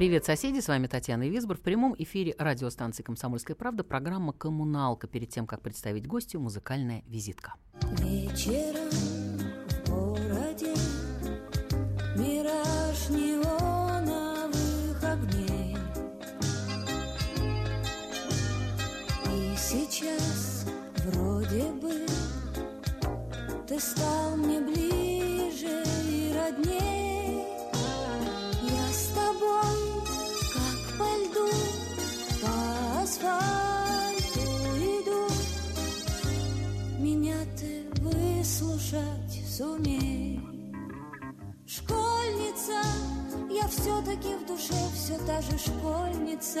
Привет, соседи! С вами Татьяна Висбор. В прямом эфире радиостанции «Комсомольская правда» программа «Коммуналка». Перед тем, как представить гостю, музыкальная визитка. Вечером в городе мираж неоновых огней И сейчас вроде бы ты стал мне ближе выслушать сумей Школьница, я все-таки в душе все та же школьница.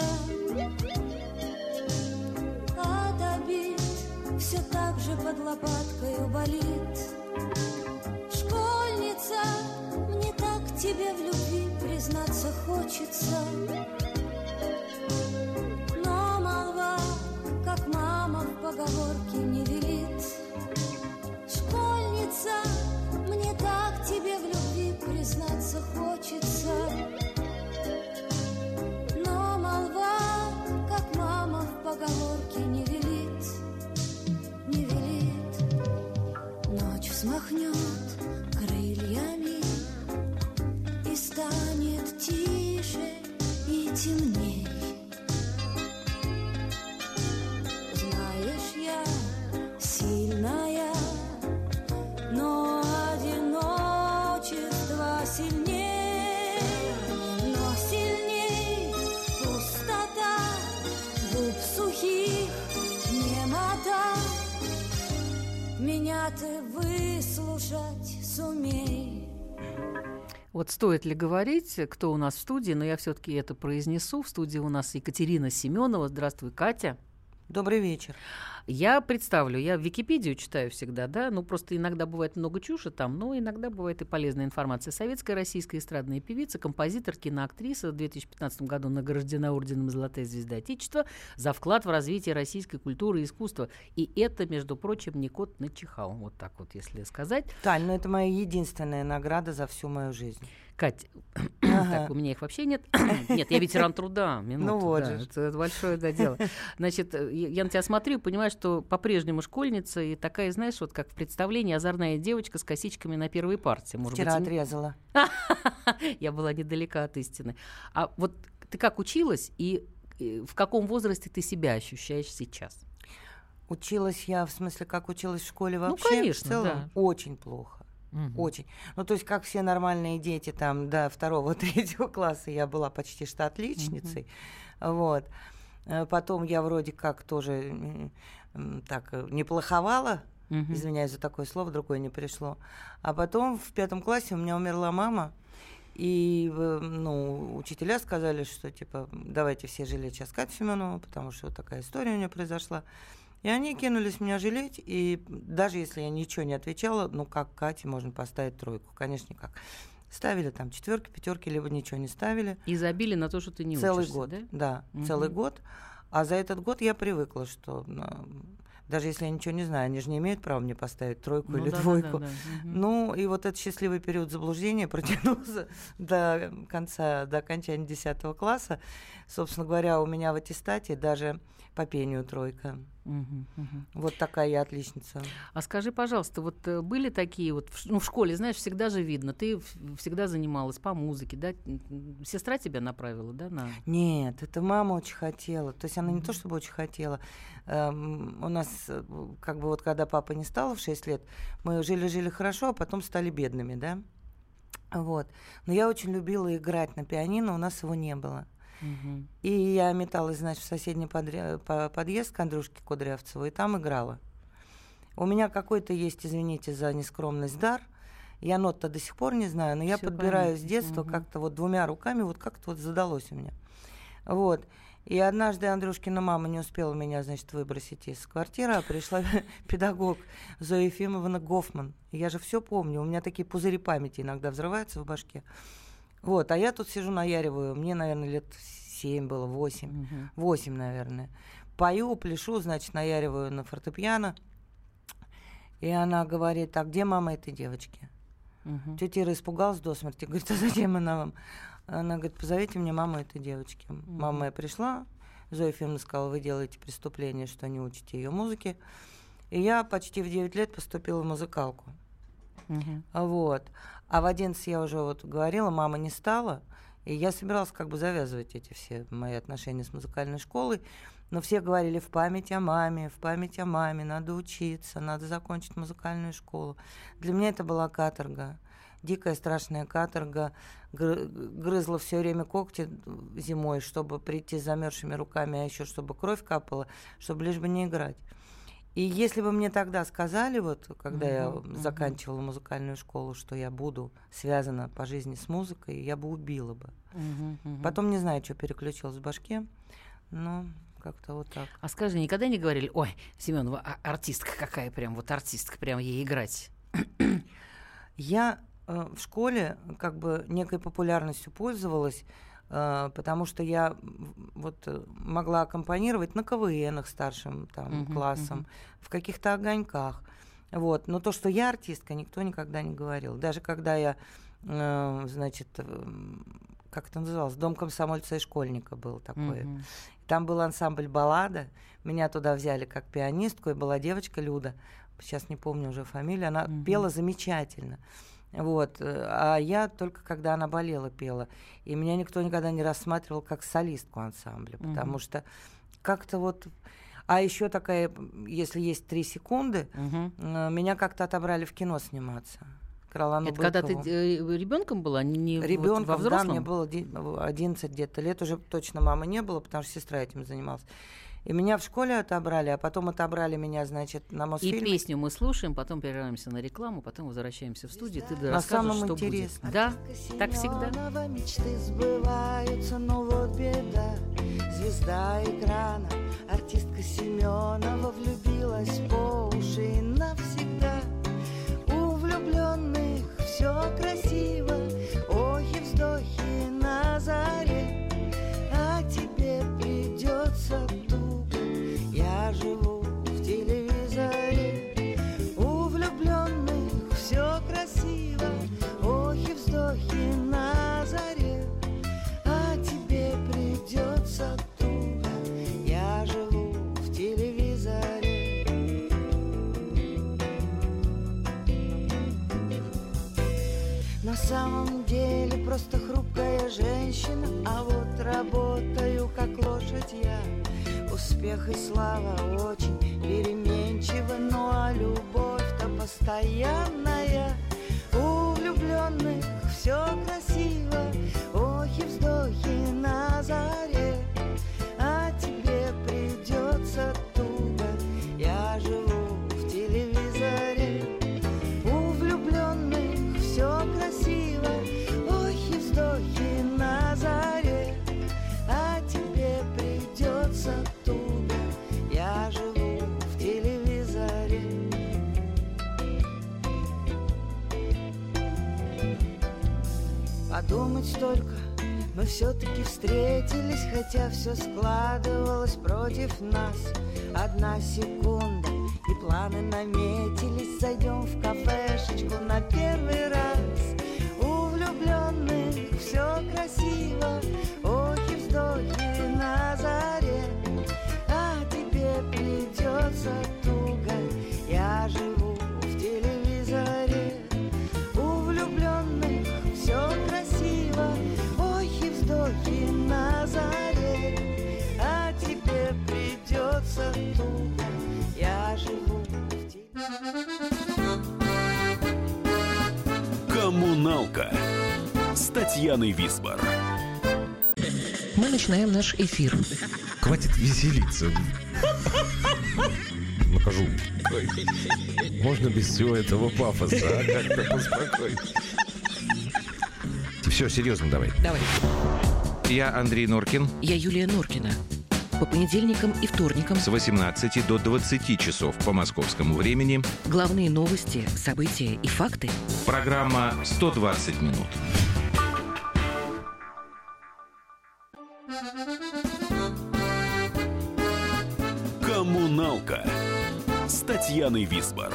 От обид все так же под лопаткой болит. Школьница, мне так тебе в любви признаться хочется. Но молва, как мама в поговорке не хочется. Но молва, как мама в поговорке не велит Не велит. Ночь взмахнет крыльями И станет тише и темней Ты выслушать сумей. Вот стоит ли говорить, кто у нас в студии, но я все-таки это произнесу. В студии у нас Екатерина Семенова. Здравствуй, Катя. Добрый вечер. Я представлю, я Википедию читаю всегда, да, ну просто иногда бывает много чуши там, но иногда бывает и полезная информация. Советская российская эстрадная певица, композитор, киноактриса в 2015 году награждена орденом «Золотая звезда Отечества» за вклад в развитие российской культуры и искусства. И это, между прочим, не кот начихал, вот так вот, если сказать. Таль, ну это моя единственная награда за всю мою жизнь. Кать, так, у меня их вообще нет. нет, я ветеран труда. Минуту, Ну вот да, же это, это большое да, дело. Значит, э, я я на тебя смотрю и понимаю, что по-прежнему школьница и такая, знаешь, вот как в представлении озорная девочка с косичками на первой партии. Может Вчера быть, и- отрезала. я была недалека от истины. А вот ты как училась и э, в каком возрасте ты себя ощущаешь сейчас? Училась я, в смысле, как училась в школе Ну, вообще? конечно, в целом, да. очень плохо. Очень. Ну, то есть, как все нормальные дети, там, до второго, третьего класса я была почти что отличницей. Вот. Э, Потом я вроде как тоже так э, не плоховала, Мгм. извиняюсь за такое слово, другое не пришло. А потом в пятом классе у меня умерла мама, и э, ну, учителя сказали, что типа давайте все жалеть сейчас Катю Семенову, потому что вот такая история у нее произошла. И они кинулись меня жалеть, и даже если я ничего не отвечала, ну как Кате можно поставить тройку? Конечно, никак. Ставили там четверки, пятерки, либо ничего не ставили. И забили на то, что ты не целый учишься, год, да? да, Мгм. целый год. А за этот год я привыкла, что ну, даже если я ничего не знаю, они же не имеют права мне поставить тройку Ну или да, да, двойку. да, да. Мгм. Ну, и вот этот счастливый период заблуждения протянулся до конца, до окончания 10 класса. Собственно говоря, у меня в аттестате даже по пению тройка. Вот такая я отличница. А скажи, пожалуйста, вот э, были такие вот, ну, в школе, знаешь, всегда же видно, ты всегда занималась по музыке, да? Сестра тебя направила, да, на... Нет, это мама очень хотела. То есть она не то чтобы очень хотела. Эм, у нас, э, как бы вот когда папа не стал в 6 лет, мы жили-жили хорошо, а потом стали бедными, да? Вот. Но я очень любила играть на пианино, у нас его не было. И я металась, значит, в соседний подъезд к Андрюшке Кудрявцеву, и там играла. У меня какой-то есть, извините за нескромность, дар. Я нот-то до сих пор не знаю, но я Всё подбираю с понятно. детства Мгм. как-то вот двумя руками, вот как-то вот задалось у меня. Вот. И однажды Андрюшкина мама не успела меня, значит, выбросить из квартиры, а пришла педагог Зоя Ефимовна Гофман. Я же все помню, у меня такие пузыри памяти иногда взрываются в башке. Вот, а я тут сижу наяриваю, мне, наверное, лет семь было, восемь, восемь, наверное. Пою, пляшу, значит, наяриваю на фортепиано. И она говорит, а где мама этой девочки? Мгм. Тетя Ира испугалась до смерти. Говорит, а зачем она вам? Она говорит, позовите мне маму этой девочки. Мама моя пришла, Зоя Ефимовна сказала, вы делаете преступление, что не учите ее музыке. И я почти в 9 лет поступила в музыкалку. Мгм. Вот. А в 11 я уже вот говорила, мама не стала. И я собиралась как бы завязывать эти все мои отношения с музыкальной школой. Но все говорили в память о маме, в память о маме, надо учиться, надо закончить музыкальную школу. Для меня это была каторга. Дикая страшная каторга. Гры- Грызла все время когти зимой, чтобы прийти с замерзшими руками, а еще чтобы кровь капала, чтобы лишь бы не играть. И если бы мне тогда сказали, вот когда я Мгм, мгм. заканчивала музыкальную школу, что я буду связана по жизни с музыкой, я бы убила бы. Мгм. Потом не знаю, что переключилось в башке, но как-то вот так. А скажи, никогда не говорили, ой, Семенова, а- артистка какая прям, вот артистка, прям ей играть. Я э, в школе как бы некой популярностью пользовалась, потому что я вот э, могла аккомпанировать на КВНах старшим там, Мгм, классом, мгм. в каких-то огоньках. Вот. Но то, что я артистка, никто никогда не говорил. Даже когда я, э, значит, эм, как это называлось, Дом комсомольца и школьника был такой. Мгм. Там был ансамбль «Баллада». Меня туда взяли как пианистку, и была девочка Люда, сейчас не помню уже фамилию, она Мгм. пела замечательно. Вот. э, А я только когда она болела, пела. И меня никто никогда не рассматривал как солистку ансамбля, потому Мгм. что как-то вот... А еще такая, если есть три секунды, э, меня как-то отобрали в кино сниматься. Кралану Это когда ты Быкову. ребенком была, не, не вот Ребенком, во да, взрослом? мне было де- 11 где-то лет, уже точно мамы не было, потому что сестра этим занималась. И меня в школе отобрали, а потом отобрали меня, значит, на И Мосфильм. песню мы слушаем, потом перерываемся на рекламу, потом возвращаемся в студию, ты На расскажешь, самом что интересном. будет. Да, так всегда. Мечты сбываются, но вот беда Звезда экрана, артистка Семенова Влюбилась по уши и навсегда У влюбленных все красиво Охи, вздохи на заре Я живу в телевизоре. У влюбленных все красиво Охи, вздохи на заре. А тебе придется туго Я живу в телевизоре. На самом деле просто хрупкая женщина А вот работаю как лошадь я Успех и слава очень переменчивы Ну а любовь-то постоянная. У влюбленных все красиво Охи, вздохи на заре хотя все складывалось против нас. Одна секунда, и планы наметились, зайдем в кафешечку на первый с Татьяной Висбор. Мы начинаем наш эфир. Хватит веселиться. Накажу. Можно без всего этого пафоса, а? Как-то поспокойнее. Все, серьезно давай. Давай. Я Андрей Норкин. Я Юлия Норкина. По понедельникам и вторникам С 18 до 20 часов по московскому времени главные новости, события и факты программа «120 минут». С Татьяной Висбор.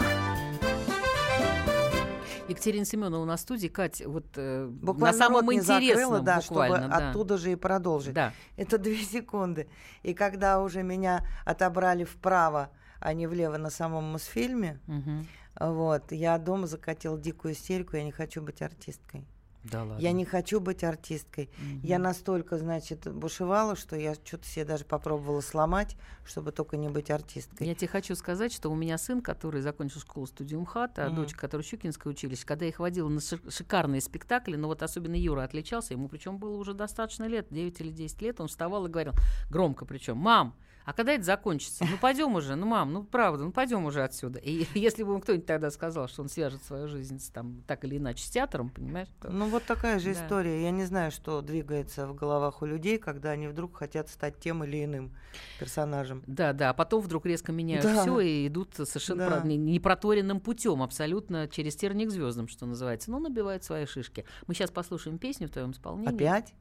Екатерина Семеновна на студии. Кать, вот э, Буквально на самом рот не закрыла, интересном да, буквально. чтобы да. оттуда же и продолжить. Да. Это две секунды. И когда уже меня отобрали вправо, а не влево на самом Мосфильме, Мгм. вот, я дома закатила дикую истерику, я не хочу быть артисткой. Да ладно. Я не хочу быть артисткой. Я Мгм. настолько, значит, бушевала, что я что-то себе даже попробовала сломать, чтобы только не быть артисткой. Я тебе хочу сказать, что у меня сын, который закончил школу студию МХАТ, а Мгм. дочка, которая Щукинское училище, когда я их водила на ши- шикарные спектакли, но вот особенно Юра отличался, ему причем было уже достаточно лет, 9 или 10 лет, он вставал и говорил, громко причем, мам, а когда это закончится? Ну пойдем уже, ну мам, ну правда, ну пойдем уже отсюда. И если бы ему кто-нибудь тогда сказал, что он свяжет свою жизнь с, там, так или иначе с театром, понимаешь? то- Ну вот такая же Да. история. Я не знаю, что двигается в головах у людей, когда они вдруг хотят стать тем или иным персонажем. Да, да, а потом вдруг резко меняют Да. все и идут совершенно Да. про- не- непроторенным путем, абсолютно через терник звездам, что называется. Ну, набивают свои шишки. Мы сейчас послушаем песню в твоем исполнении. Опять?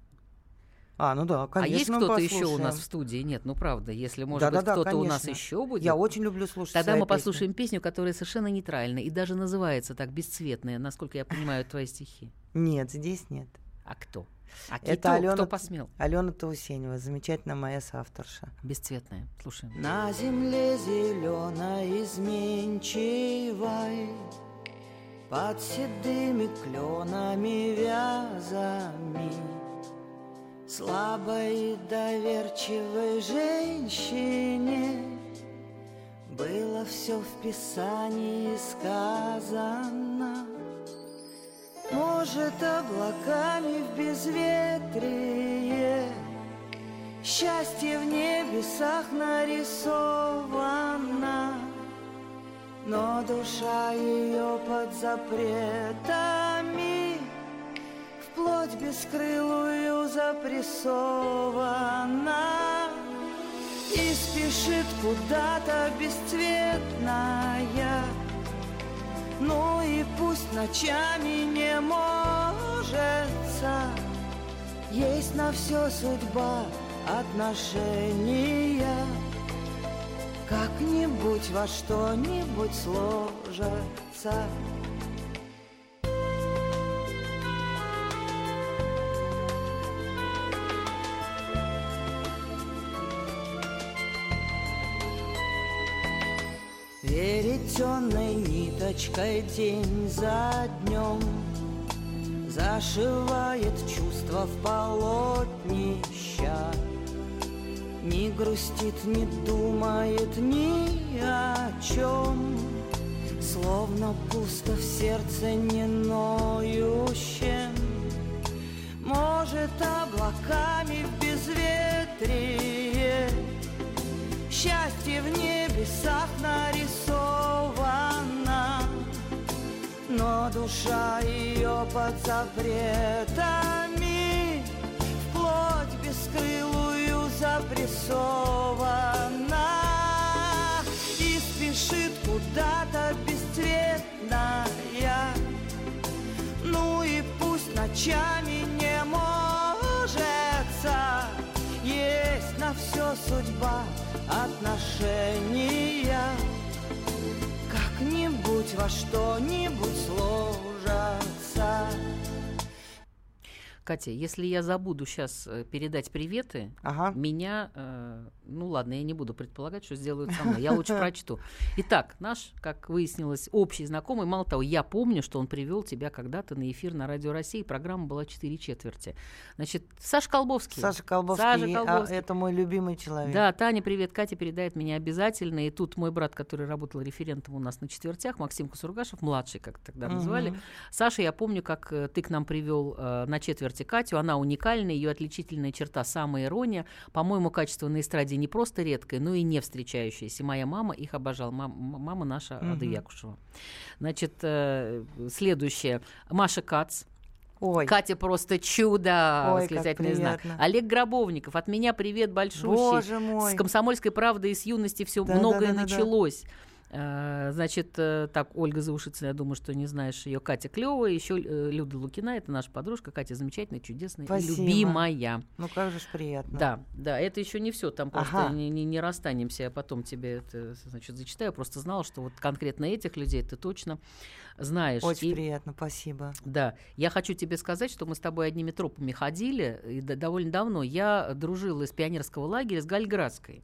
А, ну да, конечно. а есть кто-то еще у нас в студии? Нет, ну правда, если, может быть, Да-да-да, кто-то у нас еще будет. Я очень люблю слушать Тогда свои мы песни. послушаем песню, которая совершенно нейтральна и даже называется так бесцветная, насколько я понимаю твои стихи. Нет, здесь нет. А кто? А Это кто, Алена, кто посмел? Алена Таусенева, замечательная моя соавторша. Бесцветная. Слушаем. На земле зеленой изменчивой Под седыми кленами вязами Слабой доверчивой женщине Было все в Писании сказано. Может, облаками в безветрие Счастье в небесах нарисовано, но душа ее под запретами, вплоть бескрылую запрессована. И спешит куда-то бесцветная, ну и пусть ночами не можется, есть на все судьба отношения Как-нибудь во что-нибудь сложатся Веретенной ниточкой день за днем Зашивает чувства в полотнища. Не грустит, не думает ни о чем Словно пусто в сердце не ноющем. Может, облаками в безветрие Счастье в небесах нарисовано но душа ее под запретами Вплоть бескрылую запрессована. И спешит куда-то бесцветная. Ну и пусть ночами не можется Есть на все судьба отношения как-нибудь во что-нибудь сложатся. Катя, если я забуду сейчас передать приветы, Ага. меня, э, ну ладно, я не буду предполагать, что сделают со мной. Я лучше прочту. Итак, наш, как выяснилось, общий знакомый, мало того, я помню, что он привел тебя когда-то на эфир на Радио России. Программа была 4 четверти. Значит, Саша Колбовский. Саша Колбовский, Саша а, Колбовский. это мой любимый человек. Да, Таня, привет. Катя передает меня обязательно. И тут мой брат, который работал референтом у нас на четвертях, Максим Кусургашев, младший, как тогда называли. Саша, я помню, как э, ты к нам привел э, на четверти Катю. Она уникальная, ее отличительная черта самая ирония. По-моему, качество на эстраде не просто редкое, но и не встречающееся. Моя мама их обожала. Мам- мама наша, Ада Мгм. Якушева. Значит, э, следующее. Маша Кац. Ой, Катя просто чудо, Ой, восклицательный знак. Олег Гробовников, от меня привет большущий. боже мой. С комсомольской правдой и с юности все Да, многое да, да, да, да. Э, Значит, э, так, Ольга Заушицына, я думаю, что не знаешь ее. Катя клевая, еще э, Люда Лукина, это наша подружка. Катя замечательная, чудесная Спасибо. любимая. Ну как же ж приятно. Да, да, это еще не все, там просто Ага. не, не, не расстанемся, я потом тебе это, значит, зачитаю. Просто знала, что вот конкретно этих людей ты точно знаешь. Очень И- приятно, спасибо. да, я хочу тебе сказать, что мы с тобой одними тропами ходили, и довольно давно. Я дружила из пионерского лагеря с Гальградской.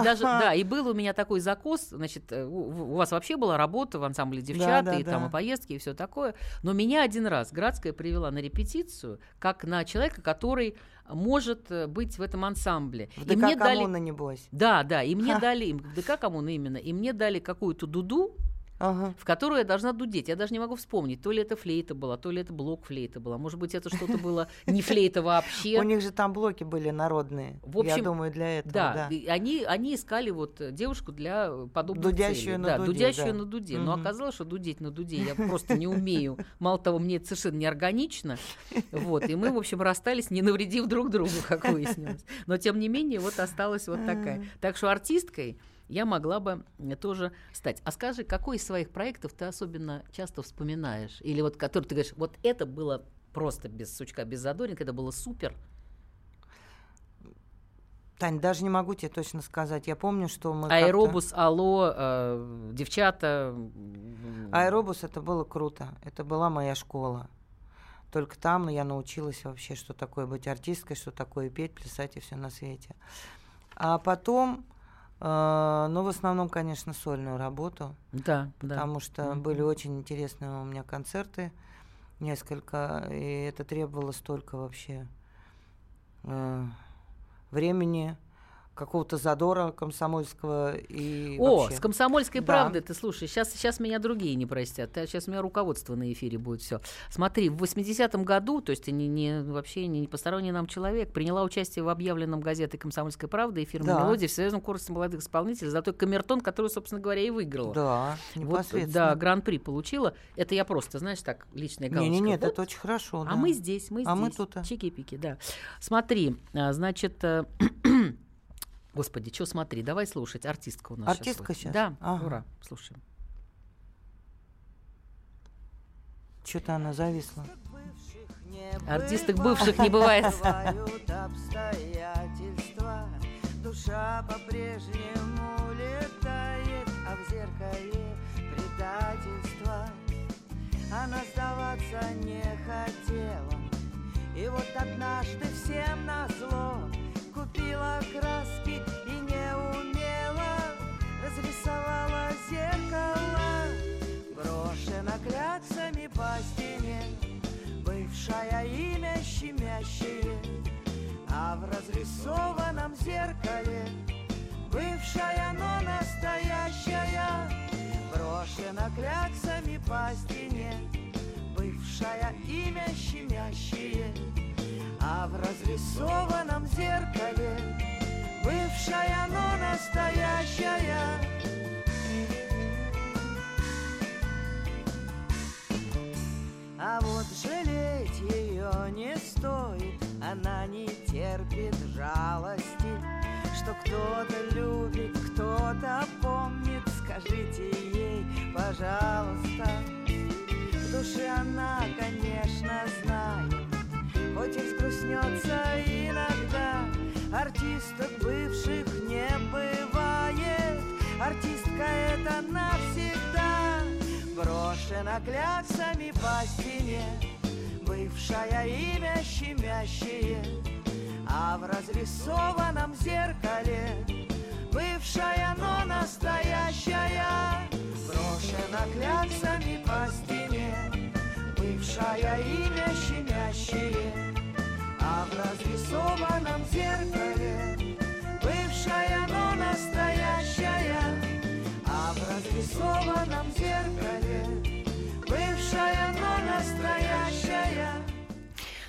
И даже, да, и был у меня такой закос, значит, э, у, у вас вообще была работа в ансамбле девчат, да, и там да. и поездки, и все такое. Но меня один раз Градская привела на репетицию, как на человека, который может э, быть в этом ансамбле. В и ДК мне дали... коммуна, небось. Да, да, и мне Ха. дали, им- ДК коммуна именно, и мне дали какую-то дуду, Ага. в которую я должна дудеть. Я даже не могу вспомнить, то ли это флейта была, то ли это блок флейта была. Может быть, это что-то было не флейта вообще. У них же там блоки были народные. В общем, я думаю, для этого. Да, Да, они, они искали вот девушку для подобных Дудящую целей. на да, дуде, дудящую да. на дуде. Но Мгм. оказалось, что дудеть на дуде я просто не умею. Мало того, мне это совершенно неорганично. Вот, и мы, в общем, расстались, не навредив друг другу, как выяснилось. Но, тем не менее, вот осталась вот такая. Так что артисткой я могла бы э, тоже стать. А скажи, какой из своих проектов ты особенно часто вспоминаешь? Или вот который ты говоришь, вот это было просто без сучка, без задоринка, это было супер. Тань, даже не могу тебе точно сказать. Я помню, что мы. Аэробус, алло, э, девчата. Аэробус это было круто. Это была моя школа. Только там я научилась вообще, что такое быть артисткой, что такое петь, плясать и все на свете. А потом, э, ну, в основном, конечно, сольную работу, Да, да. потому что Мгм. были очень интересные у меня концерты, несколько, и это требовало столько вообще э, времени, какого-то задора комсомольского и О, вообще. с комсомольской Да. правдой ты слушай, сейчас, сейчас меня другие не простят. Сейчас у меня руководство на эфире будет все. Смотри, в 80-м году, то есть ты не, не- вообще не, не посторонний нам человек, приняла участие в объявленном газетой «Комсомольская правда» и фирма Да. «Мелодия» в Союзном конкурсе молодых исполнителей за той камертон, который, собственно говоря, и выиграла. Да, Вот, да, гран-при получила. Это я просто, знаешь, так, личная галочка. Не, не, нет, Вот. это очень хорошо. А да. мы здесь, мы здесь. А мы тут, а. Чики-пики, да. Смотри, а, значит, э, господи, что смотри, давай слушать. Артистка у нас Артистка щас. щас? Да, Ага. ура, слушаем. Что-то она зависла. Артисток бывших не бывает. Душа по-прежнему летает, а в зеркале предательство. Она сдаваться не хотела, и вот однажды всем назло купила краски и не умела. Разрисовала зеркало, брошено кляксами по стене. Бывшая имя щемящее, а в разрисованном зеркале бывшая, но настоящая, брошена кляксами по стене, бывшая имя щемящее, а в разрисованном зеркале бывшая, но настоящая. А вот жалеть ее не стоит, она не терпит жалости, что кто-то любит, кто-то помнит, скажите ей, пожалуйста. В душе она, конечно, знает, хоть и взгрустнется иногда, артисток бывших не бывает, артистка это навсегда брошена кляксами по стене, бывшая имя щемящее, а в разрисованном зеркале. Бывшая, но настоящая, брошена кляксами по стене, бывшая имя щемящее, а в разрисованном зеркале бывшая, но настоящая, а в разрисованном зеркале бывшая, но настоящая.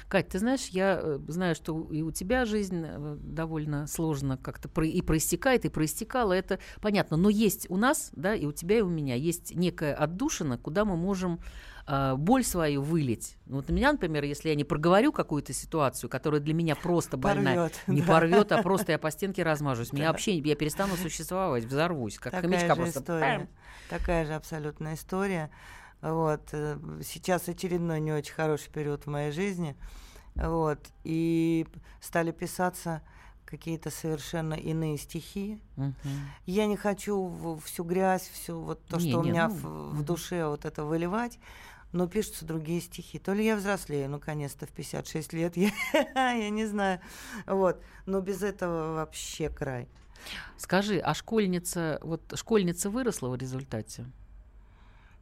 Кать, ты знаешь, я э, знаю, что и у тебя жизнь э, довольно сложно как-то про- и проистекает, и проистекала, это понятно. Но есть у нас, да, и у тебя, и у меня есть некая отдушина, куда мы можем э, боль свою вылить. Вот у меня, например, если я не проговорю какую-то ситуацию, которая для меня просто больная, Порвёт, не да. порвет, а просто я по стенке размажусь. Меня вообще, я перестану существовать, взорвусь, как Такая хомячка же просто. история. Такая же абсолютная история. Вот. э, Сейчас очередной не очень хороший период в моей жизни. Вот. И стали писаться какие-то совершенно иные стихи. Мгм. Я не хочу всю грязь, всю вот то, Не, что у не, меня ну, в, в душе вот это выливать, но пишутся другие стихи. То ли я взрослею, наконец-то, в 56 лет, я, я не знаю. Вот. Но без этого вообще край. Скажи, а школьница, вот школьница выросла в результате?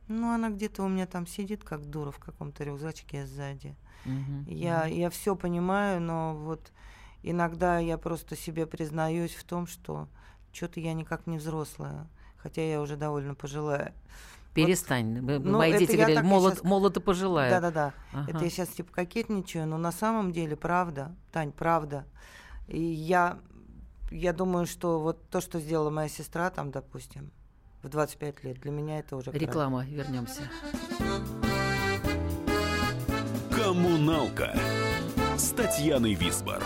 Ну, она где-то у меня там сидит, как дура, в каком-то рюкзачке сзади. Я, я все понимаю, но вот иногда я просто себе признаюсь в том, что что-то я никак не взрослая, хотя я уже довольно пожилая. Перестань. М- ну, Мои дети говорили, молод, щас- молод и пожилая. Да-да-да. Ага. Это я сейчас типа кокетничаю, но на самом деле правда, Тань, правда. И я, я думаю, что вот то, что сделала моя сестра, там, допустим, в 25 лет, для меня это уже. Реклама, вернемся. Коммуналка с Татьяной Висбор.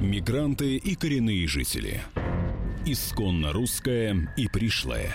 Мигранты и коренные жители. Исконно русская и пришлая.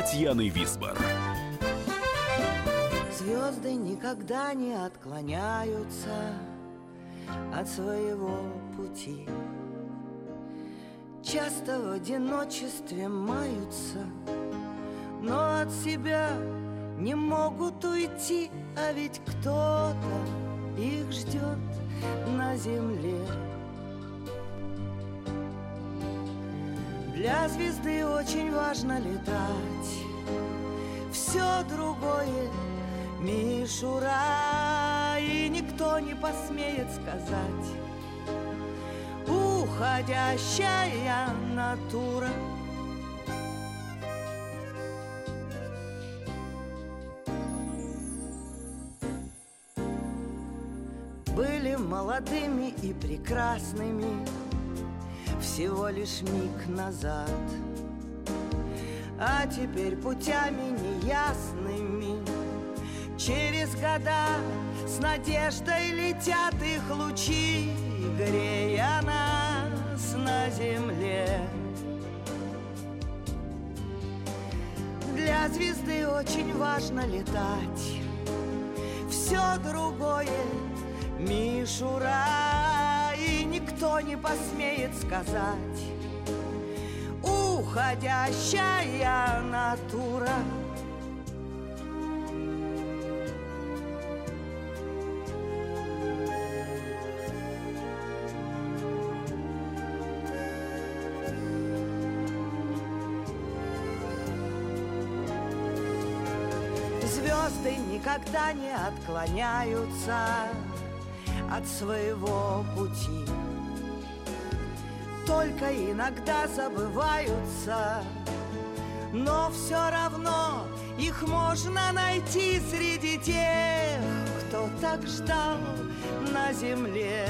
С Татьяной Висбор. Звезды никогда не отклоняются от своего пути. Часто в одиночестве маются, но от себя не могут уйти, а ведь кто-то их ждет на земле. Для звезды очень важно летать, все другое мишура, и никто не посмеет сказать, уходящая натура. Были молодыми и прекрасными всего лишь миг назад. А теперь путями неясными Через года с надеждой летят их лучи Грея нас на земле. Для звезды очень важно летать. Все другое мишура никто не посмеет сказать Уходящая натура Звезды никогда не отклоняются от своего пути. Только иногда забываются, но все равно их можно найти среди тех, кто так ждал на земле.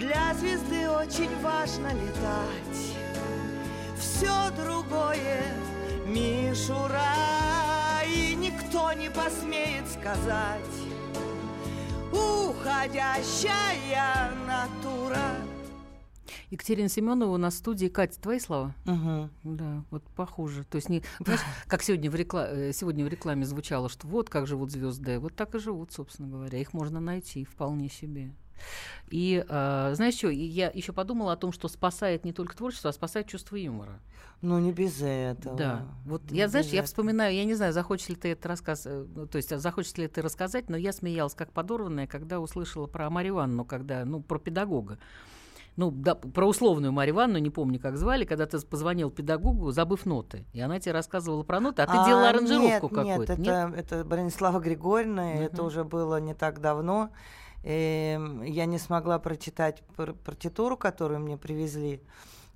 Для звезды очень важно летать, все другое мишура, и никто не посмеет сказать уходящая натура. Екатерина Семенова у нас в студии. Катя, твои слова? Мгм. Да, вот похоже. То есть, не, знаешь, как сегодня в, рекла- э, сегодня в рекламе звучало, что вот как живут звезды, вот так и живут, собственно говоря. Их можно найти вполне себе. И э, знаешь что, я еще подумала о том, что спасает не только творчество, а спасает чувство юмора. Ну, не без этого. Да. Вот Не я, знаешь, без я этого. вспоминаю, я не знаю, захочешь ли ты это рассказ, э, ну, то есть а захочешь ли ты рассказать, но я смеялась как подорванная, когда услышала про Марию Ивановну, когда, ну, про педагога. Ну, да, про условную Марию Ивановну, не помню, как звали, когда ты позвонил педагогу, забыв ноты. И она тебе рассказывала про ноты, а ты делала аранжировку нет, какую-то. Нет, это, это Бронислава Григорьевна, и это уже было не так давно. Эм, я не смогла прочитать пар- партитуру, которую мне привезли.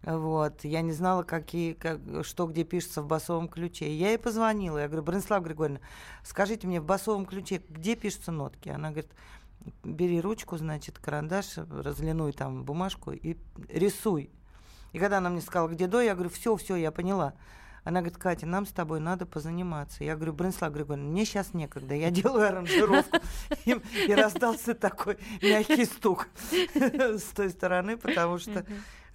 Вот. Я не знала, какие, как, что где пишется в басовом ключе. Я ей позвонила. Я говорю, Бронислава Григорьевна, скажите мне в басовом ключе, где пишутся нотки? Она говорит, бери ручку, значит, карандаш, разлинуй там бумажку и рисуй. И когда она мне сказала, где до, я говорю, все, все, я поняла. Она говорит, Катя, нам с тобой надо позаниматься. Я говорю, Бронислава Григорьевна, мне сейчас некогда, я делаю аранжировку. И, и раздался такой мягкий стук с той стороны, потому что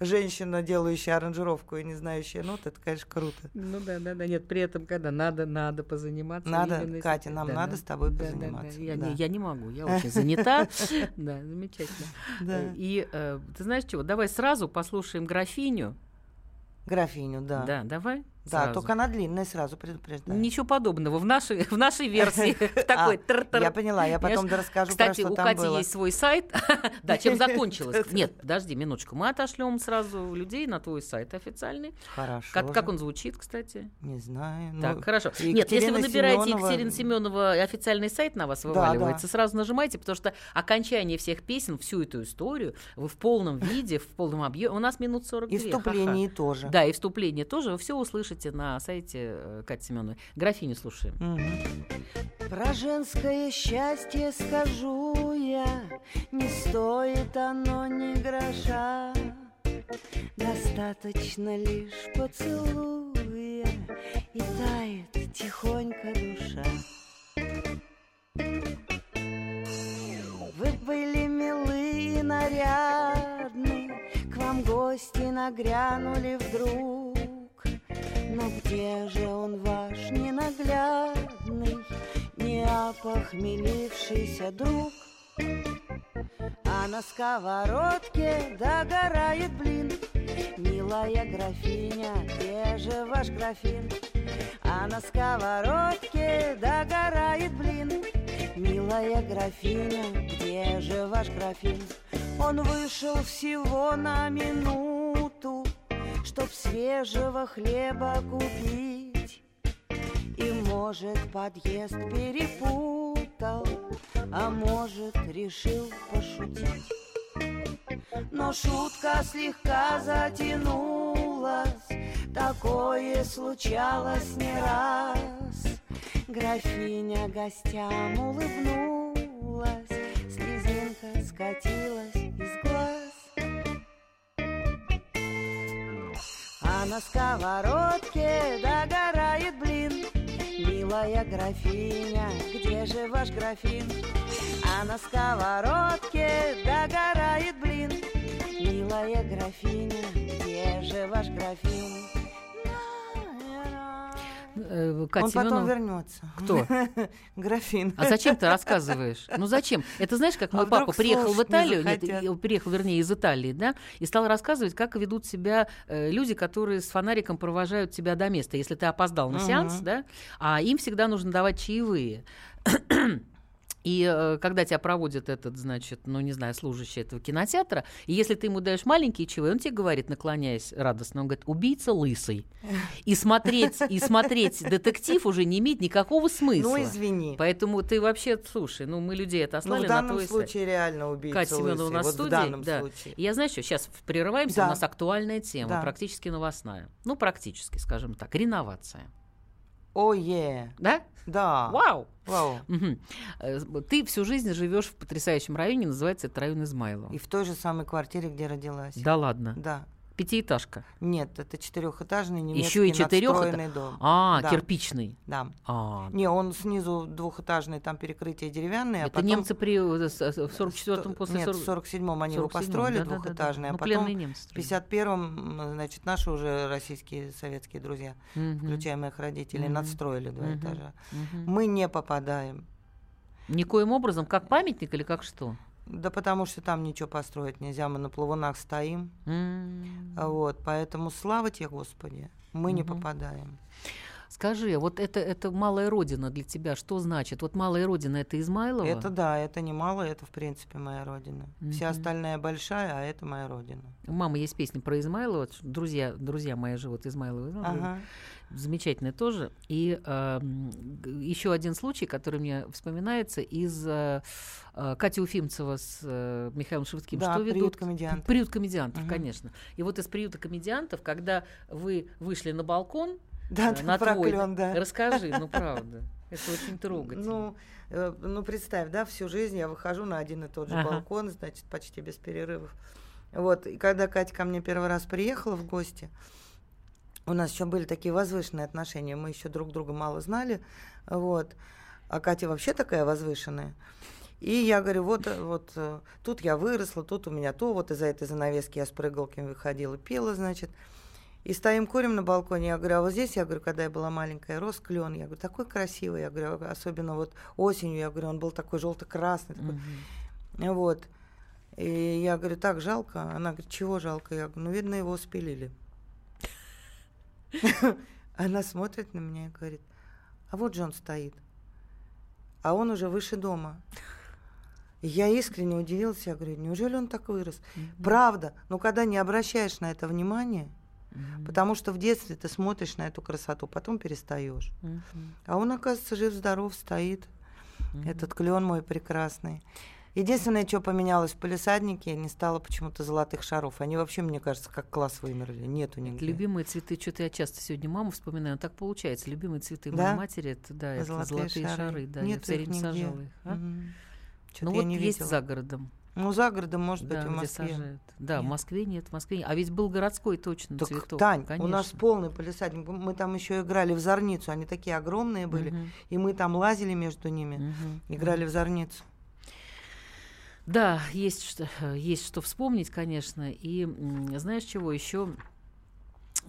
женщина, делающая аранжировку и не знающая нот, это, конечно, круто. Ну да, да, да. Нет, при этом, когда надо, надо позаниматься. Надо, именно Катя, нам Да, надо да. с тобой Да, да, да. позаниматься, Я, да. Не, я не могу, я очень занята. Да, замечательно. Да. Э, И э, ты знаешь чего? Давай сразу послушаем графиню. Графиню, да. Да, давай. Да, сразу. только она длинная, сразу предупреждаю. Ничего подобного. В нашей, в нашей версии такой А. Я поняла, я потом расскажу Кстати, у Кати есть свой сайт. да, чем закончилось. Нет, подожди минуточку. Мы отошлем сразу людей на твой сайт официальный. Хорошо. Как, он звучит, кстати? Не знаю. Так, ну, хорошо. Нет, если вы набираете Екатерина Семенова, официальный сайт на вас вываливается, сразу нажимайте, потому что окончание всех песен, всю эту историю вы в полном виде, в полном объеме. У нас минут 42. И вступление тоже. Да, и вступление тоже. Вы все услышите на сайте э, Кати Семеновой. Графиню слушаем. Про женское счастье скажу я, Не стоит оно ни гроша. Достаточно лишь поцелуя, И тает тихонько душа. Вы были милы и нарядны, К вам гости нагрянули вдруг. Но где же он ваш ненаглядный, Не опохмелившийся друг? А на сковородке догорает блин, Милая графиня, где же ваш графин? А на сковородке догорает блин, Милая графиня, где же ваш графин? Он вышел всего на минуту, Чтоб свежего хлеба купить. И, может, подъезд перепутал, А может, решил пошутить. Но шутка слегка затянулась, Такое случалось не раз. Графиня гостям улыбнулась, Слезинка скатилась на сковородке догорает блин, Милая графиня, где же ваш графин? А на сковородке догорает блин, Милая графиня, где же ваш графин? Э, Катя Он потом Семенова- вернется. Кто? Графин. А зачем ты рассказываешь? Ну зачем? Это знаешь, как А мой папа вдруг приехал в слушать не Италию, нет, приехал, вернее, из Италии, да, и стал рассказывать, как ведут себя э, люди, которые с фонариком провожают тебя до места, если ты опоздал на Мгм. сеанс, да, а им всегда нужно давать чаевые. И э, когда тебя проводит этот, значит, ну, не знаю, служащий этого кинотеатра, и если ты ему даешь маленькие чаевые, он тебе говорит, наклоняясь радостно, он говорит, убийца лысый. И смотреть, и смотреть детектив уже не имеет никакого смысла. Ну, извини. Поэтому ты вообще, слушай, ну мы людей Ну, отослали в на данном твой случае сайт. реально убийца Катя Семенова у лысый. нас Вот студии. в данном да. случае. Я знаю, что сейчас прерываемся, Да. у нас актуальная тема, Да. практически новостная. Ну, практически, скажем так, реновация. О, е. Да? Да. Вау! Вау. Э, Ты всю жизнь живешь в потрясающем районе, называется это район Измайлова. И в той же самой квартире, где родилась. Да ладно. Да. Пятиэтажка. Нет, это четырехэтажный немецкий Еще и четырех. надстроенный дом. А, Да. кирпичный. Да. А, Не, он снизу двухэтажный, там перекрытие деревянное, а это потом... немцы при э, э, в 44-м после Нет, 40 в 47-м они его 47-м, построили да-да-да-да. двухэтажный, а Ну, потом немцы в 51-м, м, значит, наши уже российские советские друзья, Мгм. включая моих родителей, Мгм. надстроили два Мгм. этажа. Мгм. Мы не попадаем. Никоим образом, как памятник или как что? Да потому что там ничего построить нельзя, мы на плавунах стоим. М. Вот, поэтому слава тебе, Господи, мы не Мгм. попадаем. Скажи, вот это, это малая родина для тебя, что значит? Вот малая родина это Измайлово? Это да, это немало, это в принципе моя родина. Вся Мгм. остальная большая, а это моя родина. У мамы есть песня про Измайлово. ш- Друзья, друзья мои живут Измайлово. ну, Ага. Замечательная тоже. И еще один случай, который мне вспоминается из э, э, Кати Уфимцева с э, Михаилом Шевским. Да, что «Приют ведут? комедиантов». Приют комедиантов, Мгм. конечно. И вот из приюта комедиантов, когда вы вышли на балкон, Да, э, на твой, клён, да. расскажи, ну правда. Это очень трогательно. Ну, э, ну, представь, да, всю жизнь я выхожу на один и тот же Ага. балкон, значит, почти без перерывов. Вот, и когда Катя ко мне первый раз приехала в гости, у нас еще были такие возвышенные отношения, мы еще друг друга мало знали, вот, а Катя вообще такая возвышенная. И я говорю, вот, э, вот э, тут я выросла, тут у меня то, вот из-за этой занавески я с прыгалками выходила, пела, значит. И стоим, курим на балконе. Я говорю, а вот здесь, я говорю, когда я была маленькая, рос клен. Я говорю, такой красивый. Я говорю, особенно вот осенью, я говорю, он был такой желто-красный. Такой. Мгм. Вот. И я говорю, так жалко. Она говорит, чего жалко? Я говорю, ну, видно, его спилили. Она смотрит на меня и говорит, а вот же он стоит. А он уже выше дома. Я искренне удивилась, я говорю, неужели он так вырос? Правда, но когда не обращаешь на это внимания, Мгм. потому что в детстве ты смотришь на эту красоту, потом перестаешь. Мгм. А он, оказывается, жив-здоров, стоит. Этот клен мой прекрасный. Единственное, что поменялось в полисаднике, не стало почему-то золотых шаров. Они вообще, мне кажется, как класс вымерли. Нету нигде. Любимые цветы, что-то я часто сегодня маму вспоминаю, так получается. Любимые цветы Да? моей матери, это, да, это золотые, шары. да, я Нет все время нигде. сажала их. а? Чё-то Ну я вот не есть видела. за городом. Ну, за городом, может да, быть, в Москве. сажают. Да, в Нет. Москве нет, в Москве нет. А ведь был городской точно Так, цветок. Тань, у конечно. нас полный полисадник. Мы там еще играли в зорницу. Они такие огромные были. Мгм. И мы там лазили между ними. Мгм. Играли в зорницу. Да, есть что, есть что вспомнить, конечно. И знаешь чего еще?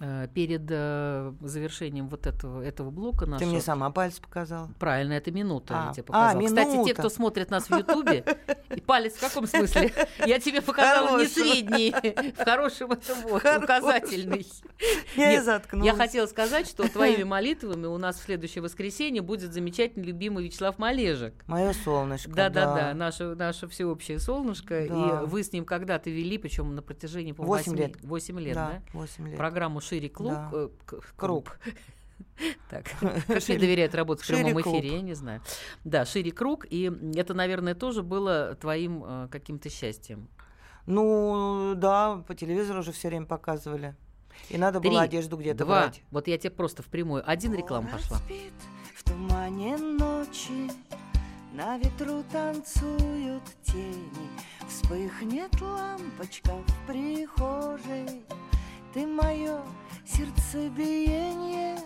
Э, Перед э, завершением вот этого, этого блока Ты нашего... мне сама палец показала. Правильно, это минута я А, тебе а, показала. Кстати, те, минута. кто смотрит нас в Ютубе, палец в каком смысле? Я тебе показала не Хорошего. средний, в хорошем это вот, указательный. Я Нет, заткнулась. Я хотела сказать, что твоими молитвами у нас в следующее воскресенье будет замечательный любимый Вячеслав Малежик. Мое солнышко. Да-да-да, наше, наше всеобщее солнышко. Да. И вы с ним когда-то вели, причем на протяжении, по Восемь лет. 8 лет, Да, да? восемь лет. Программу «Шире клуб». Да. э, Круг. Так, как мне Шире- доверяют работать в прямом круг. эфире, я не знаю. Да, «Шире круг». И это, наверное, тоже было твоим э, каким-то счастьем. Ну, да, по телевизору уже все время показывали. И надо было одежду где-то Два. брать. Вот я тебе просто в прямую. Один реклама пошла. спит в тумане ночи, на ветру танцуют тени, вспыхнет лампочка в прихожей. Ты мое сердцебиение,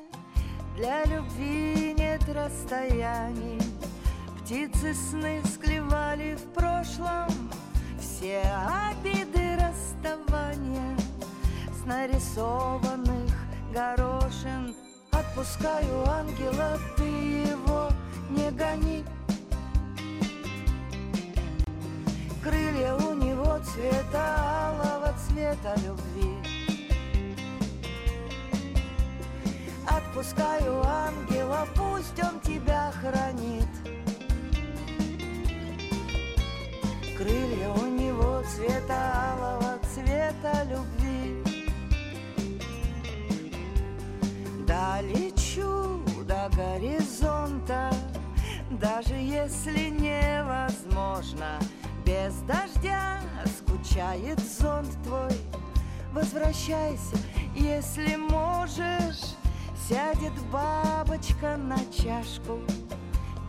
для любви нет расстояний. Птицы сны склевали в прошлом все обиды расставания с нарисованных горошин. Отпускаю ангела, ты его не гони. Крылья у него цвета алого цвета любви. Отпускаю ангела, пусть он тебя хранит. Крылья у него цвета алого цвета любви. Да лечу до горизонта, даже если невозможно. Без дождя скучает зонт твой. Возвращайся, если можешь. Сядет бабочка на чашку,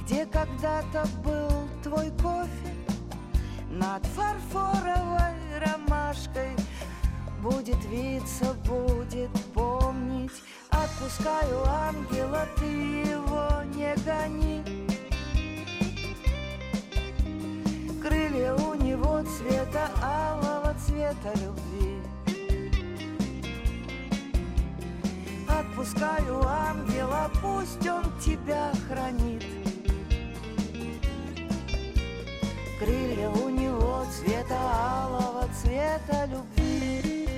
где когда-то был твой кофе. Над фарфоровой ромашкой Будет виться, будет помнить. Отпускаю ангела, ты его не гони. Крылья у него цвета алого цвета любви Отпускаю ангела, пусть он тебя хранит Крылья у него цвета алого, цвета любви.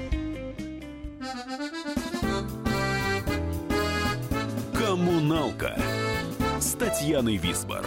Коммуналка с Татьяной Висбор.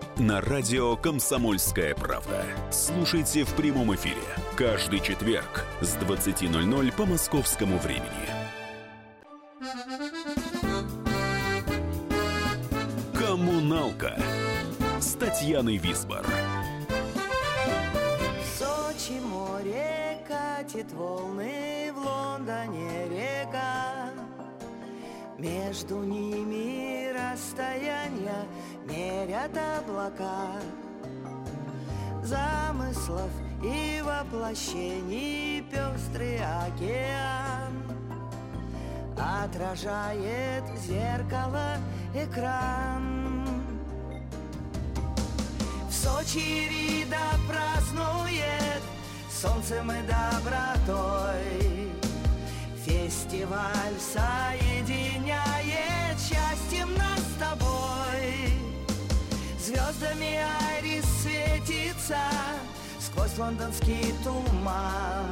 на радио «Комсомольская правда». Слушайте в прямом эфире каждый четверг с 20.00 по московскому времени. «Коммуналка» с Татьяной Висбор. Сочи море катит волны, в Лондоне река. Между ними расстояние мерят облака. Замыслов и воплощений пестрый океан. Отражает зеркало экран. В Сочи Рида празднует солнцем и добротой. Фестиваль соединяет счастьем нас с тобой Звездами Айрис светится сквозь лондонский туман.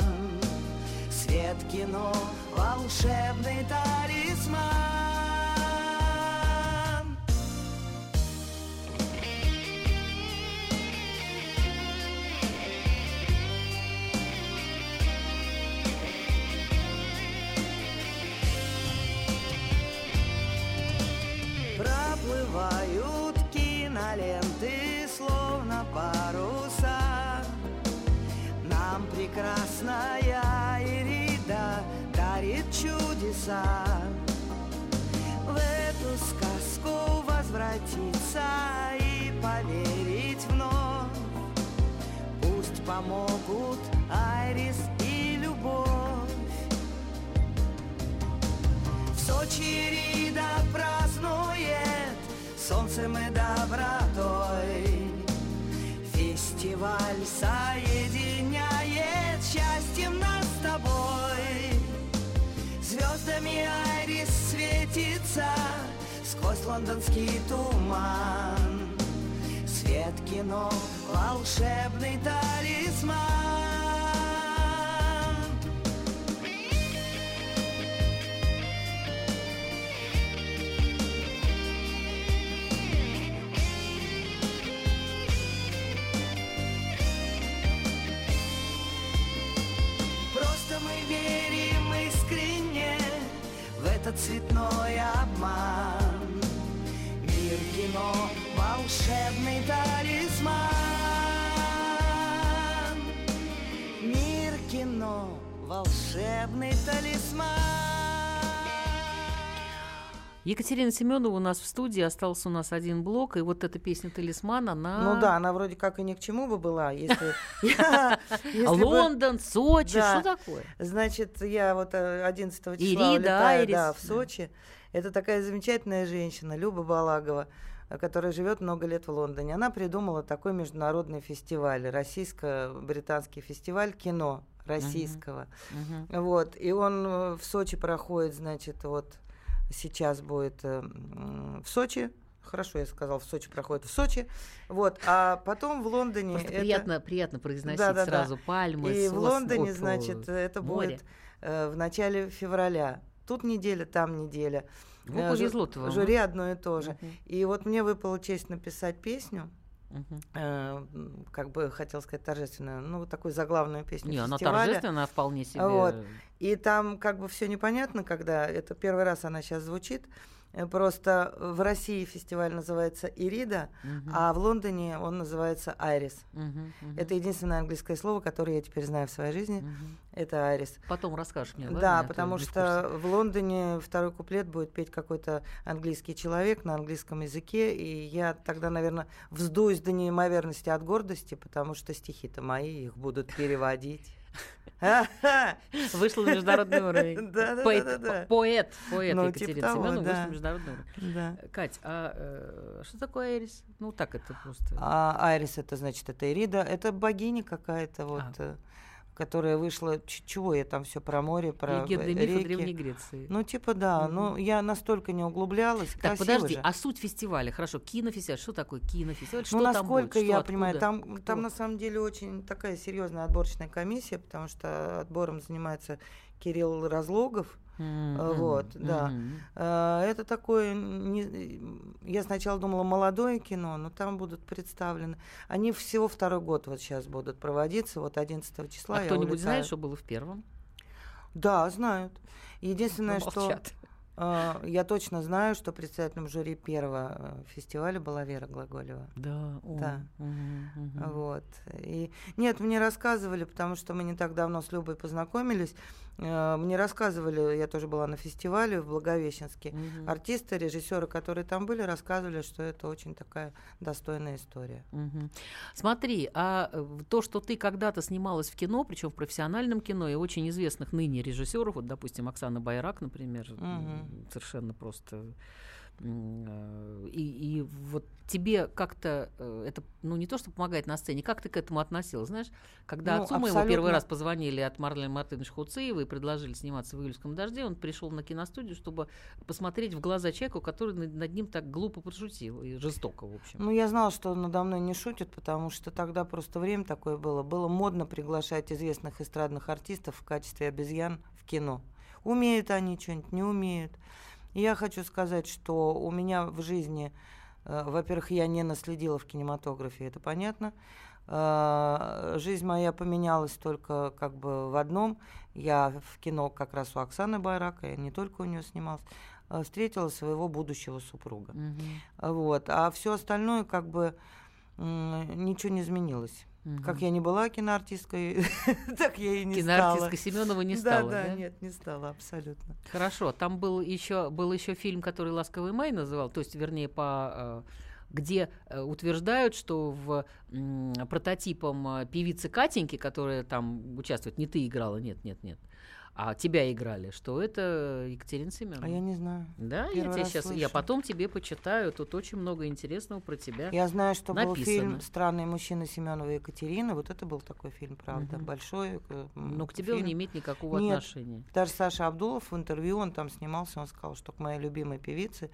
Свет кино, волшебный талисман чудеса В эту сказку возвратиться и поверить вновь. Пусть помогут Айрис и любовь. В Сочи Рида празднует солнцем и добротой. Фестиваль соединяет светится сквозь лондонский туман. Свет кино, волшебный талисман цветной обман. Мир кино, волшебный талисман. Мир кино, волшебный талисман. Екатерина Семенова у нас в студии, остался у нас один блок, и вот эта песня «Талисман», она... Ну да, она вроде как и ни к чему бы была, если... Лондон, Сочи, что такое? Значит, я вот э, 11 числа Ирида, улетаю, в Сочи. Это такая замечательная женщина, Люба Балагова, э, которая живет много лет в Лондоне. Она придумала такой международный фестиваль, российско-британский фестиваль кино российского. Мгм. Вот, и он э, в Сочи проходит, значит, вот сейчас будет в Сочи. Хорошо, я сказал, в Сочи проходит в Сочи. Вот, а потом в Лондоне... Просто это- приятно, приятно произносить Да-да-да. сразу пальмы. И с- в Лондоне, оп, значит, это море. будет э, в начале февраля. Тут неделя, там неделя. Ну, Э, жю- вам, Жюри одно и то же. Мгм. И вот мне выпала честь написать песню. Мгм. э, как бы хотел сказать торжественную, ну такую заглавную песню Не, она фестиваля. торжественная вполне себе. Вот. И там как бы все непонятно, когда это первый раз она сейчас звучит. Э, Просто в России фестиваль называется Ирида, Мгм. а в Лондоне он называется Айрис. Мгм, мгм. Это единственное английское слово, которое я теперь знаю в своей жизни. Мгм. Это Айрис. Потом расскажешь мне? Да, то потому что в Лондоне второй куплет будет петь какой-то английский человек на английском языке, и я тогда, наверное, вздуюсь до неимоверности от гордости, потому что стихи-то мои, их будут переводить. Вышла на международный уровень. Да, да, поэт, да, да. Поэт, поэт Ну, Екатерина типа того, Семенова да. вышла на международный уровень. Да. Кать, а э, что такое Айрис? Ну, так это просто. А Айрис это значит это Ирида, это богиня какая-то вот, А. которая вышла. ч- Чего я там все про море, про Легенды э, мифы реки. Древней Греции. Ну типа да, но я настолько не углублялась. Так, подожди, же. а суть фестиваля, хорошо, кинофестиваль, что такое кинофестиваль? Что ну, там насколько будет? Что, я понимаю, откуда? там, Кто? там на самом деле очень такая серьезная отборочная комиссия, потому что отбором занимается Кирилл Разлогов. Э, Вот, да. Э, Это такое, не- я сначала думала молодое кино, но там будут представлены. Они всего второй год вот сейчас будут проводиться, вот 11 числа. А кто-нибудь улетаю. знает, что было в первом? Да, знают. Единственное, Ну, что э, я точно знаю, что председателем жюри первого э, фестиваля была Вера Глаголева. Да, о, Да. мгм, мгм. Вот. И нет, мне рассказывали, потому что мы не так давно с Любой познакомились. Э, Мне рассказывали, я тоже была на фестивале в Благовещенске. Мгм. Артисты, режиссеры, которые там были, рассказывали, что это очень такая достойная история. Мгм. Смотри, а э, то, что ты когда-то снималась в кино, причем в профессиональном кино, и очень известных ныне режиссеров, вот, допустим, Оксана Байрак, например, Мгм. совершенно просто. Э, И, и вот тебе как-то э, это, ну, не то, что помогает на сцене, как ты к этому относилась? Знаешь, когда Ну, отцу моему первый абсолютно. раз позвонили от Марлена Мартыновича Хуцеева и предложили сниматься в «Июльском дожде», он пришел на киностудию, чтобы посмотреть в глаза человеку, который над, ним так глупо пошутил и жестоко, в общем. Ну, я знала, что надо мной не шутят, потому что тогда просто время такое было. Было модно приглашать известных эстрадных артистов в качестве обезьян в кино. Умеют они что-нибудь, не умеют. Я хочу сказать, что у меня в жизни, э, во-первых, я не наследила в кинематографе, это понятно. Э, жизнь моя поменялась только как бы в одном. Я в кино как раз у Оксаны Байрака, я не только у нее снималась, э, встретила своего будущего супруга. Мгм. Вот. А все остальное как бы ничего не изменилось. Как Мгм. я не была киноартисткой, так я и не Киноартистка стала. Семенова не Да, стала, да, да? нет, не стала, абсолютно. Хорошо, там был еще был еще фильм, который "Ласковый май" называл, то есть, вернее, по э, где э, утверждают, что в м, прототипом э, певицы Катеньки, которая там участвует, не ты играла, нет, нет, нет, а тебя играли, что это Екатерина Семенова. А я не знаю. Да, я Первый тебе раз сейчас, я слышу. потом тебе почитаю, тут очень много интересного про тебя. Я знаю, что был написано. фильм «Странные мужчины» Семенова и Екатерины. Вот это был такой фильм, правда, Мгм. большой. э, Но к тебе он фильм. не имеет никакого Нет, отношения. Даже Саша Абдулов в интервью, он там снимался, он сказал, что к моей любимой певице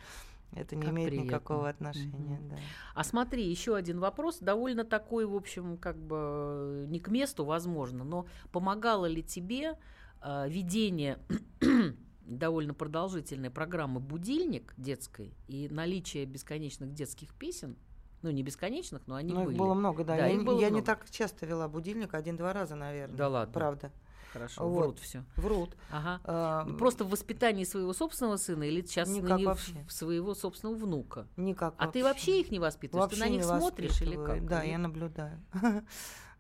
это не Как имеет приятно. никакого отношения. Мгм. да. А смотри, еще один вопрос, довольно такой, в общем, как бы не к месту, возможно, но помогало ли тебе э, ведение довольно продолжительной программы «Будильник» детской и наличие бесконечных детских песен, ну, не бесконечных, но они Ну, их были. было много, да. я их было я не много. так часто вела будильник, один-два раза, наверное. Да ладно? Правда. Хорошо, Вот. врут все. Врут. Ага. А, Просто в воспитании своего собственного сына или сейчас Никак в- вообще. своего собственного внука? Никак А ты вообще их не воспитываешь? ты на Вообще них не смотришь или как? Да, Или- я наблюдаю.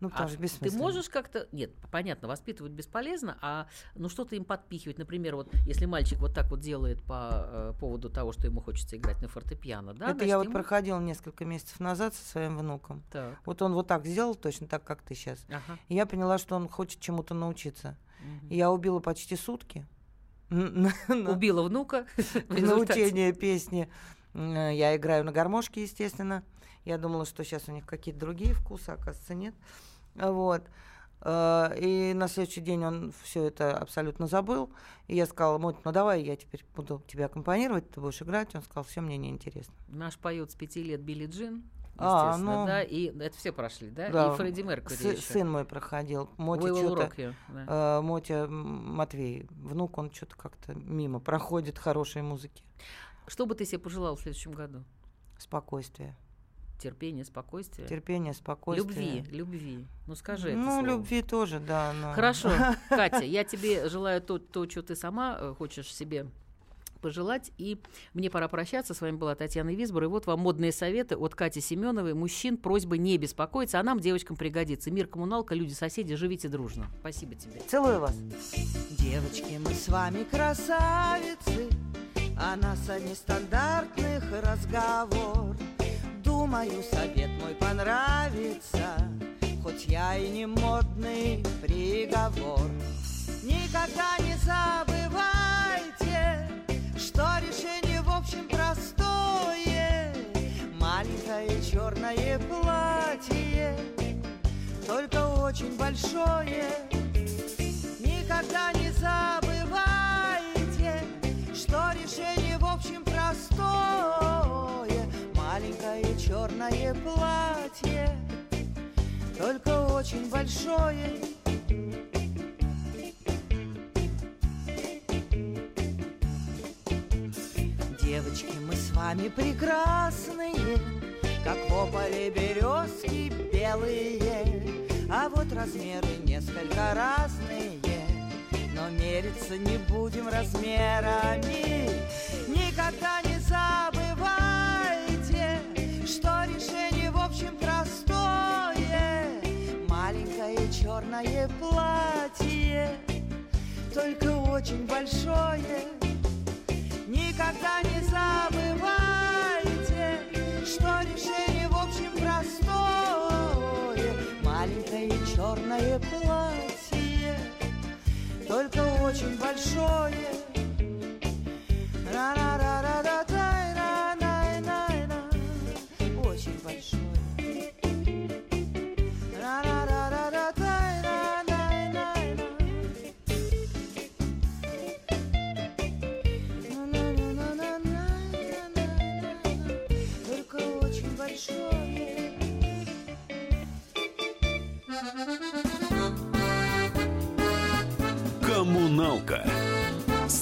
Ну, А что ты можешь как-то... Нет, понятно, воспитывать бесполезно, а ну что-то им подпихивать. Например, вот если мальчик вот так вот делает по э, поводу того, что ему хочется играть на фортепиано, да? Это значит, я вот ему- проходила несколько месяцев назад со своим внуком. Так. Вот он вот так сделал, точно так, как ты сейчас. Ага. И я поняла, что он хочет чему-то научиться. Мгм. И я убила почти сутки. Убила внука. в на результате. учение песни. Я играю на гармошке, естественно. Я думала, что сейчас у них какие-то другие вкусы, оказывается, нет. Вот. Э, И на следующий день он все это абсолютно забыл. И я сказала, Моть, ну давай я теперь буду тебе аккомпанировать, ты будешь играть. Он сказал, все, мне неинтересно. Наш поет с пяти лет Билли Джин, А, ну, да, и это все прошли, да? Да, И Фредди Меркьюри сы- еще. Сын мой проходил. Мотя you, да. э, Мотя Матвей, внук, он что-то как-то мимо проходит хорошей музыки. Что бы ты себе пожелал в следующем году? Спокойствие. Терпение, спокойствие. Терпение, спокойствие. Любви, любви. Ну скажи это Ну, слово. любви тоже, да. но- Хорошо, Катя, я тебе желаю то, то, что ты сама э, хочешь себе пожелать. И мне пора прощаться. С вами была Татьяна Висбор. И вот вам модные советы от Кати Семеновой. Мужчин просьба не беспокоиться, а нам, девочкам, пригодится. Мир, коммуналка, люди, соседи, живите дружно. Спасибо тебе. Целую вас. Девочки, мы с вами красавицы, а нас о нестандартных разговор. Думаю, совет мой понравится, хоть я и не модный приговор. Никогда не забывайте, что решение в общем простое. Маленькое черное платье, только очень большое. Никогда не забывайте, что решение в общем простое. Маленькое черное платье, только очень большое. Девочки, мы с вами прекрасные, как в березки белые, а вот размеры несколько разные, но мериться не будем размерами. Никогда не только очень большое. Никогда не забывайте, что решение в общем простое. Маленькое черное платье, только очень большое.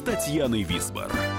С Татьяной Висбор.